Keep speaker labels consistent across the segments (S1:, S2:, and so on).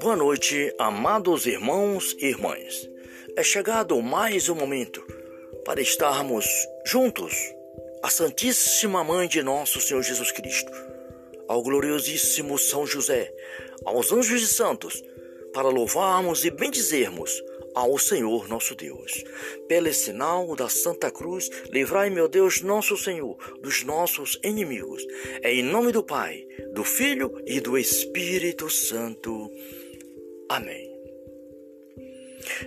S1: Boa noite, amados irmãos e irmãs. É chegado mais um momento para estarmos juntos à Santíssima Mãe de nosso Senhor Jesus Cristo, ao gloriosíssimo São José, aos anjos e santos, para louvarmos e bendizermos ao Senhor nosso Deus. Pelo sinal da Santa Cruz, livrai, meu Deus, nosso Senhor, dos nossos inimigos. É em nome do Pai, do Filho e do Espírito Santo. Amém.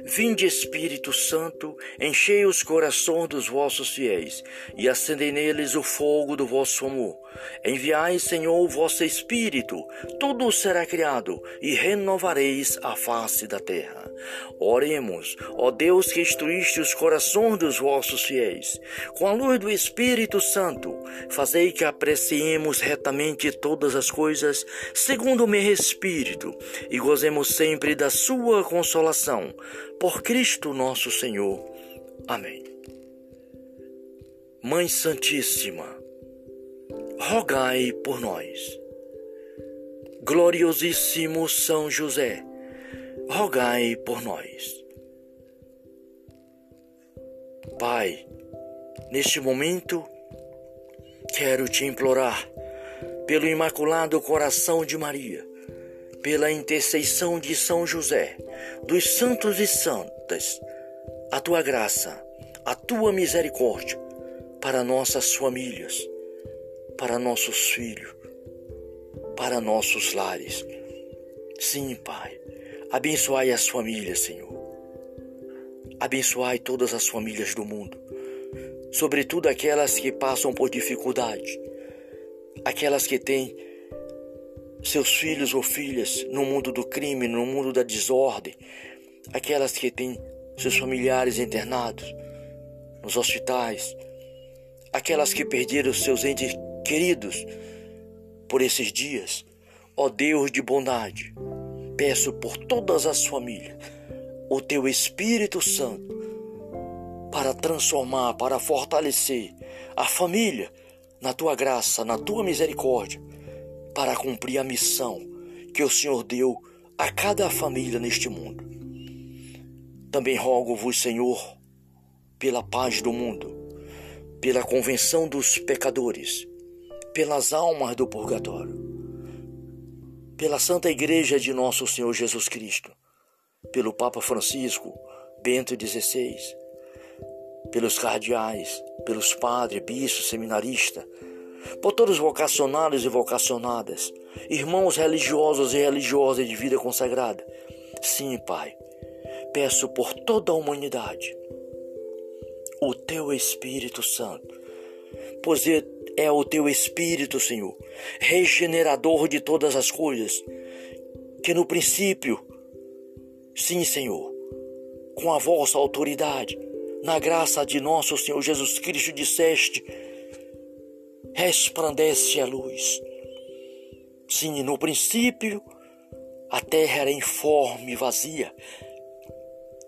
S1: Vinde, Espírito Santo, enchei os corações dos vossos fiéis e acendei neles o fogo do vosso amor. Enviai, Senhor, o vosso Espírito, tudo será criado e renovareis a face da terra. Oremos, ó Deus que instruíste os corações dos vossos fiéis, com a luz do Espírito Santo, fazei que apreciemos retamente todas as coisas, segundo o meu Espírito, e gozemos sempre da sua consolação por Cristo nosso Senhor. Amém. Mãe Santíssima, rogai por nós. Gloriosíssimo São José, rogai por nós. Pai, neste momento, quero te implorar, pelo Imaculado Coração de Maria, pela intercessão de São José, dos santos e santas, a tua graça, a tua misericórdia para nossas famílias, para nossos filhos, para nossos lares. Sim, Pai, abençoai as famílias, Senhor. Abençoai todas as famílias do mundo, sobretudo aquelas que passam por dificuldade, aquelas que têm seus filhos ou filhas no mundo do crime, no mundo da desordem, aquelas que têm seus familiares internados nos hospitais, aquelas que perderam seus entes queridos por esses dias. Ó Deus de bondade, peço por todas as famílias o teu Espírito Santo para transformar, para fortalecer a família na tua graça, na tua misericórdia para cumprir a missão que o Senhor deu a cada família neste mundo. Também rogo-vos, Senhor, pela paz do mundo, pela convenção dos pecadores, pelas almas do purgatório, pela Santa Igreja de nosso Senhor Jesus Cristo, pelo Papa Francisco, Bento XVI, pelos cardeais, pelos padres, bispos, seminaristas, por todos os vocacionados e vocacionadas, irmãos religiosos e religiosas de vida consagrada. Sim, Pai, peço por toda a humanidade o Teu Espírito Santo, pois é o Teu Espírito, Senhor, regenerador de todas as coisas, que no princípio, sim, Senhor, com a vossa autoridade, na graça de nosso Senhor Jesus Cristo, disseste resplandece a luz. Sim, no princípio a terra era informe e vazia,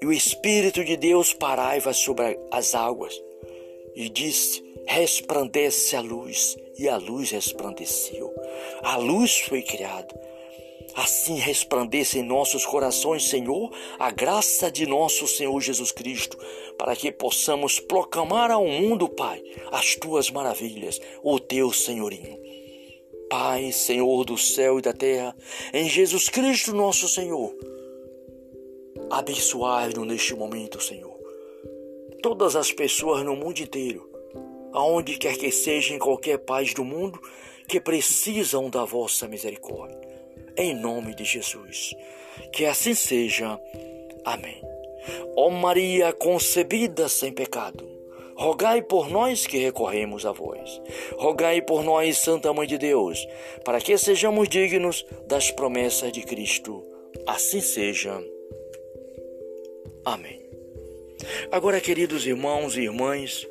S1: e o Espírito de Deus parava sobre as águas, e disse: Resplandece a luz, e a luz resplandeceu. A luz foi criada. Assim resplandeça em nossos corações, Senhor, a graça de nosso Senhor Jesus Cristo, para que possamos proclamar ao mundo, Pai, as tuas maravilhas, o teu senhorinho. Pai, Senhor do céu e da terra, em Jesus Cristo nosso Senhor, abençoai-nos neste momento, Senhor. Todas as pessoas no mundo inteiro, aonde quer que seja em qualquer país do mundo, que precisam da vossa misericórdia em nome de Jesus. Que assim seja. Amém. Ó Maria concebida sem pecado, rogai por nós que recorremos a vós. Rogai por nós, Santa Mãe de Deus, para que sejamos dignos das promessas de Cristo. Assim seja. Amém. Agora, queridos irmãos e irmãs,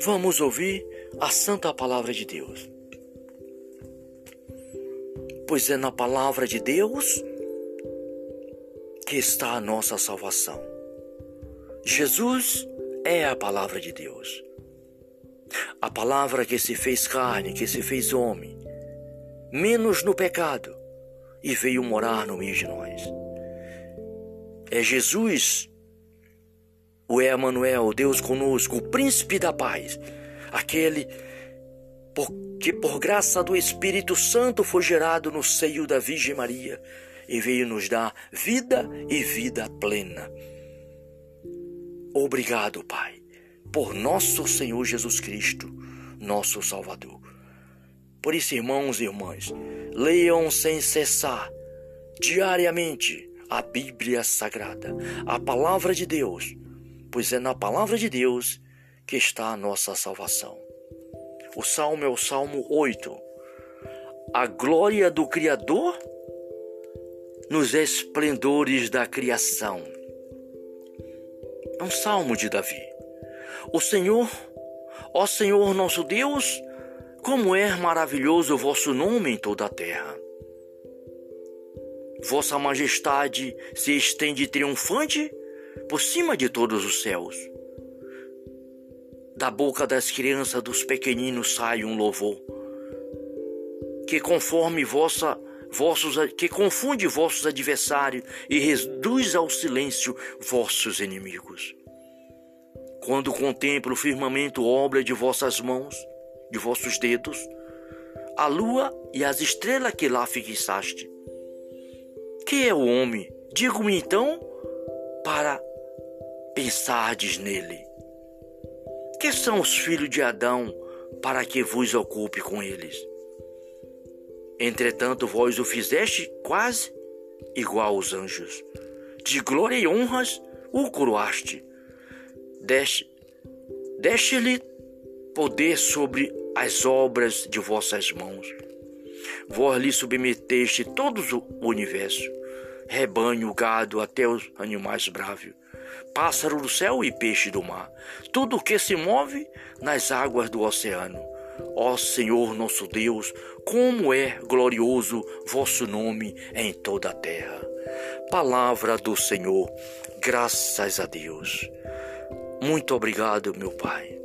S1: vamos ouvir a santa palavra de Deus pois é na palavra de Deus que está a nossa salvação. Jesus é a palavra de Deus. A palavra que se fez carne, que se fez homem, menos no pecado e veio morar no meio de nós. É Jesus, o Emmanuel, Deus conosco, o príncipe da paz, aquele que por graça do Espírito Santo foi gerado no seio da Virgem Maria e veio nos dar vida e vida plena. Obrigado, Pai, por nosso Senhor Jesus Cristo, nosso Salvador. Por isso, irmãos e irmãs, leiam sem cessar, diariamente, a Bíblia Sagrada, a Palavra de Deus, pois é na Palavra de Deus que está a nossa salvação. O salmo é o Salmo 8. A glória do Criador nos esplendores da criação. É um salmo de Davi. O Senhor, ó Senhor nosso Deus, como é maravilhoso o vosso nome em toda a terra. Vossa majestade se estende triunfante por cima de todos os céus. Da boca das crianças dos pequeninos sai um louvor, que conforme vossa vossos que confunde vossos adversários e reduz ao silêncio vossos inimigos. Quando contemplo o firmamento obra de vossas mãos, de vossos dedos, a lua e as estrelas que lá fixaste. Que é o homem? Digo-me então para pensardes nele. Que são os filhos de Adão para que vos ocupe com eles? Entretanto, vós o fizeste quase igual aos anjos. De glória e honras o coroaste. Deste-lhe poder sobre as obras de vossas mãos. Vós lhe submeteste todo o universo, rebanho, gado, até os animais bravos, pássaro do céu e peixe do mar, tudo o que se move nas águas do oceano. Ó Senhor nosso Deus, como é glorioso vosso nome em toda a terra. Palavra do Senhor, graças a Deus. Muito obrigado, meu Pai.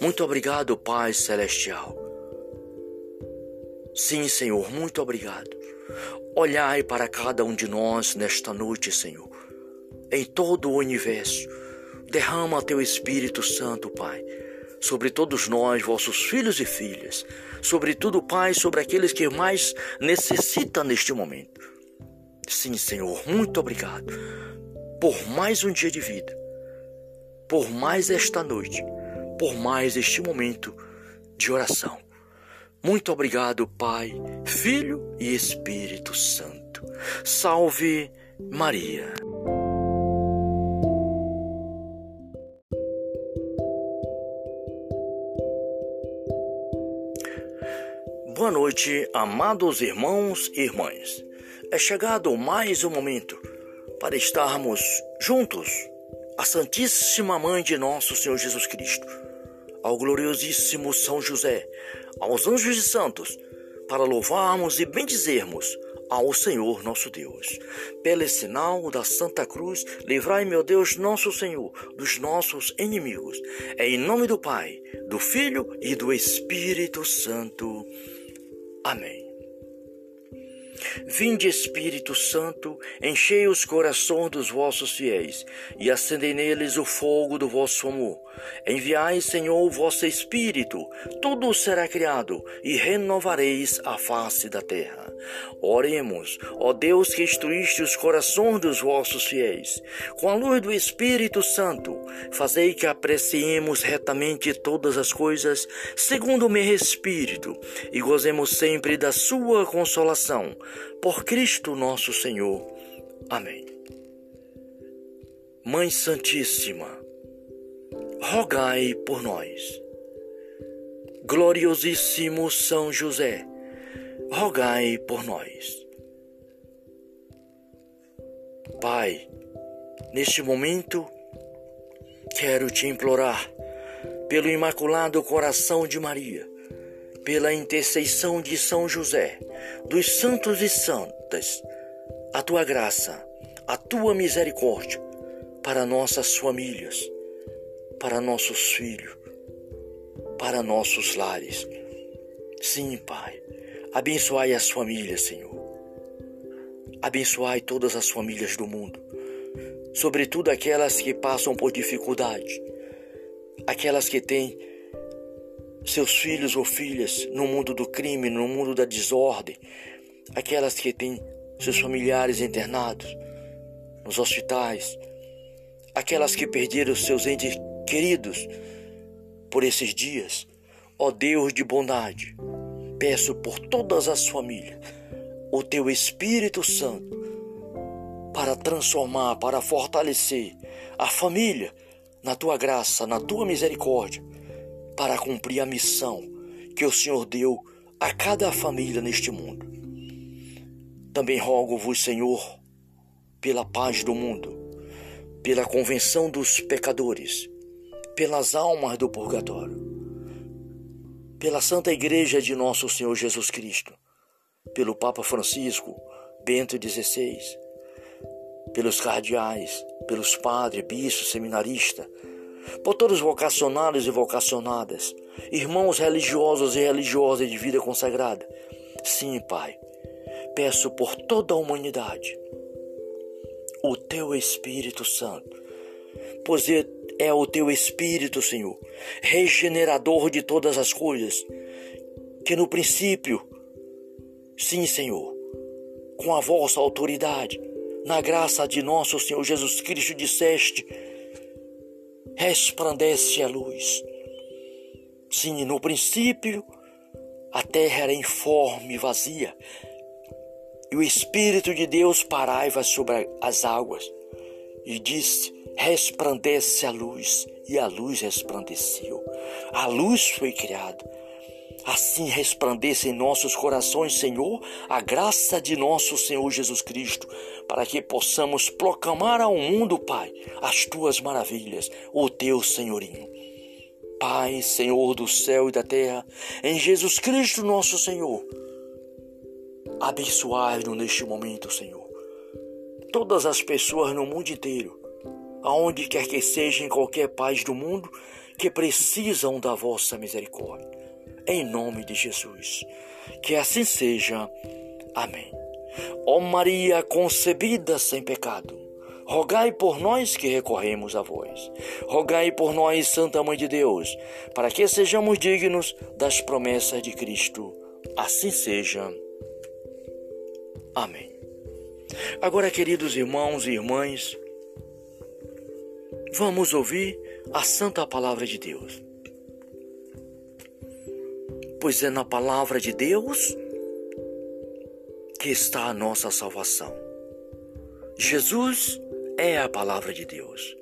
S1: Muito obrigado, Pai Celestial. Sim, Senhor, muito obrigado. Olhai para cada um de nós nesta noite, Senhor. Em todo o universo, derrama teu Espírito Santo, Pai, sobre todos nós, vossos filhos e filhas, sobretudo, Pai, sobre aqueles que mais necessitam neste momento. Sim, Senhor, muito obrigado por mais um dia de vida, por mais esta noite por mais este momento de oração. Muito obrigado, Pai, Filho e Espírito Santo. Salve Maria. Boa noite, amados irmãos e irmãs. É chegado mais um momento para estarmos juntos, a Santíssima Mãe de Nosso Senhor Jesus Cristo ao gloriosíssimo São José, aos anjos e santos, para louvarmos e bendizermos ao Senhor nosso Deus. Pelo sinal da Santa Cruz, livrai, meu Deus, nosso Senhor, dos nossos inimigos. É em nome do Pai, do Filho e do Espírito Santo. Amém. Vinde, Espírito Santo, enchei os corações dos vossos fiéis e acendei neles o fogo do vosso amor. Enviai, Senhor, o vosso Espírito, tudo será criado e renovareis a face da terra. Oremos, ó Deus que instruíste os corações dos vossos fiéis, com a luz do Espírito Santo, fazei que apreciemos retamente todas as coisas, segundo o meu Espírito, e gozemos sempre da sua consolação por Cristo nosso Senhor. Amém. Mãe Santíssima, rogai por nós. Gloriosíssimo São José, rogai por nós. Pai, neste momento, quero te implorar, pelo Imaculado Coração de Maria, pela intercessão de São José, dos santos e santas, a tua graça, a tua misericórdia para nossas famílias, para nossos filhos, para nossos lares. Sim, Pai, Abençoai as famílias, Senhor. Abençoai todas as famílias do mundo, sobretudo aquelas que passam por dificuldade, aquelas que têm seus filhos ou filhas no mundo do crime, no mundo da desordem, aquelas que têm seus familiares internados nos hospitais, aquelas que perderam seus entes queridos por esses dias. Ó Deus de bondade, peço por todas as famílias o teu Espírito Santo para transformar, para fortalecer a família na tua graça, na tua misericórdia, para cumprir a missão que o Senhor deu a cada família neste mundo. Também rogo-vos, Senhor, pela paz do mundo, pela convenção dos pecadores, pelas almas do purgatório, pela Santa Igreja de Nosso Senhor Jesus Cristo, pelo Papa Francisco, Bento XVI, pelos cardeais, pelos padres, bispos, seminaristas, por todos os vocacionados e vocacionadas, irmãos religiosos e religiosas de vida consagrada. Sim, Pai, peço por toda a humanidade o teu Espírito Santo, pois é, é o teu Espírito, Senhor, regenerador de todas as coisas, que no princípio, sim, Senhor, com a vossa autoridade, na graça de nosso Senhor Jesus Cristo, disseste: resplandece a luz. Sim, no princípio, a terra era informe e vazia, e o Espírito de Deus paraiva sobre as águas, e disse: resplandece a luz, e a luz resplandeceu. A luz foi criada. Assim resplandeça em nossos corações, Senhor, a graça de nosso Senhor Jesus Cristo, para que possamos proclamar ao mundo, Pai, as tuas maravilhas, o teu senhorinho. Pai, Senhor do céu e da terra, em Jesus Cristo, nosso Senhor, abençoai-nos neste momento, Senhor. Todas as pessoas no mundo inteiro, aonde quer que seja, em qualquer país do mundo, que precisam da vossa misericórdia em nome de Jesus. Que assim seja. Amém. Ó Maria concebida sem pecado, rogai por nós que recorremos a vós. Rogai por nós, Santa Mãe de Deus, para que sejamos dignos das promessas de Cristo. Assim seja. Amém. Agora, queridos irmãos e irmãs, vamos ouvir a santa palavra de Deus pois é na palavra de Deus que está a nossa salvação. Jesus é a palavra de Deus.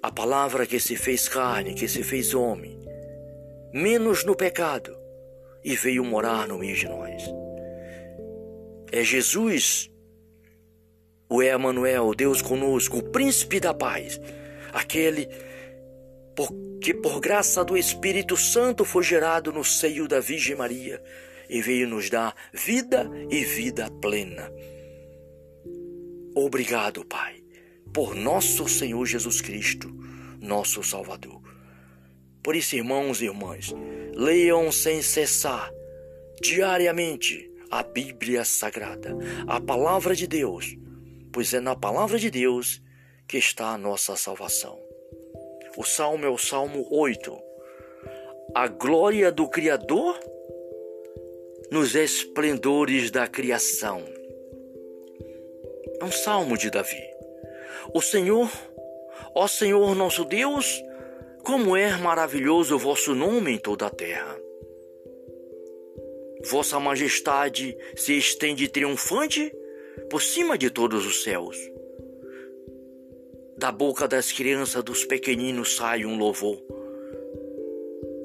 S1: A palavra que se fez carne, que se fez homem, menos no pecado, e veio morar no meio de nós. É Jesus, o Emmanuel, Deus conosco, o príncipe da paz, aquele que por graça do Espírito Santo foi gerado no seio da Virgem Maria e veio nos dar vida e vida plena. Obrigado, Pai, por nosso Senhor Jesus Cristo, nosso Salvador. Por isso, irmãos e irmãs, leiam sem cessar, diariamente, a Bíblia Sagrada, a Palavra de Deus, pois é na Palavra de Deus que está a nossa salvação. O salmo é o Salmo 8. A glória do Criador nos esplendores da criação. É um salmo de Davi. O Senhor, ó Senhor nosso Deus, como é maravilhoso o vosso nome em toda a terra. Vossa majestade se estende triunfante por cima de todos os céus. Da boca das crianças, dos pequeninos sai um louvor.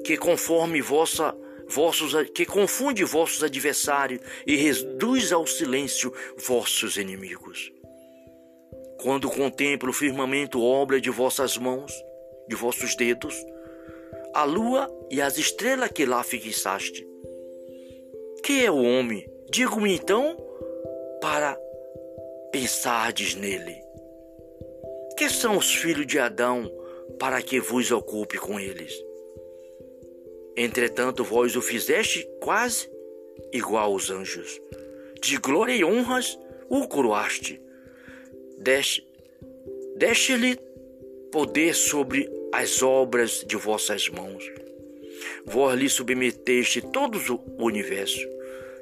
S1: Que conforme vossa vossos que confunde vossos adversários e reduz ao silêncio vossos inimigos. Quando contemplo o firmamento obra de vossas mãos, de vossos dedos, a lua e as estrelas que lá fixaste. Que é o homem? Digo-me então para pensardes nele. Que são os filhos de Adão para que vos ocupe com eles? Entretanto, vós o fizeste quase igual aos anjos. De glória e honras o coroaste. Deste-lhe poder sobre as obras de vossas mãos. Vós lhe submeteste todo o universo,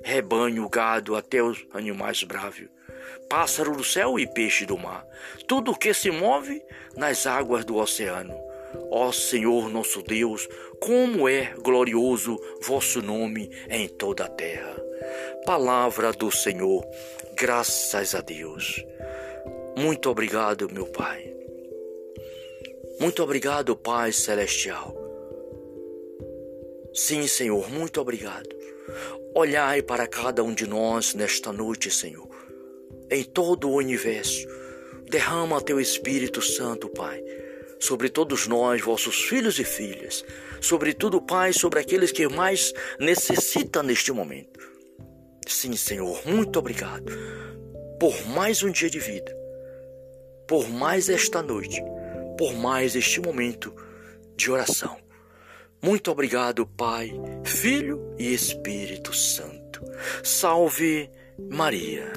S1: rebanho, gado, até os animais bravos, pássaro do céu e peixe do mar, tudo o que se move nas águas do oceano. Ó Senhor nosso Deus, como é glorioso vosso nome em toda a terra. Palavra do Senhor, graças a Deus. Muito obrigado, meu Pai. Muito obrigado, Pai Celestial. Sim, Senhor, muito obrigado. Olhai para cada um de nós nesta noite, Senhor. Em todo o universo, derrama teu Espírito Santo, Pai sobre todos nós, vossos filhos e filhas, sobretudo, Pai, sobre aqueles que mais necessitam neste momento. Sim, Senhor, muito obrigado por mais um dia de vida, por mais esta noite, por mais este momento de oração. Muito obrigado, Pai, Filho e Espírito Santo. Salve Maria.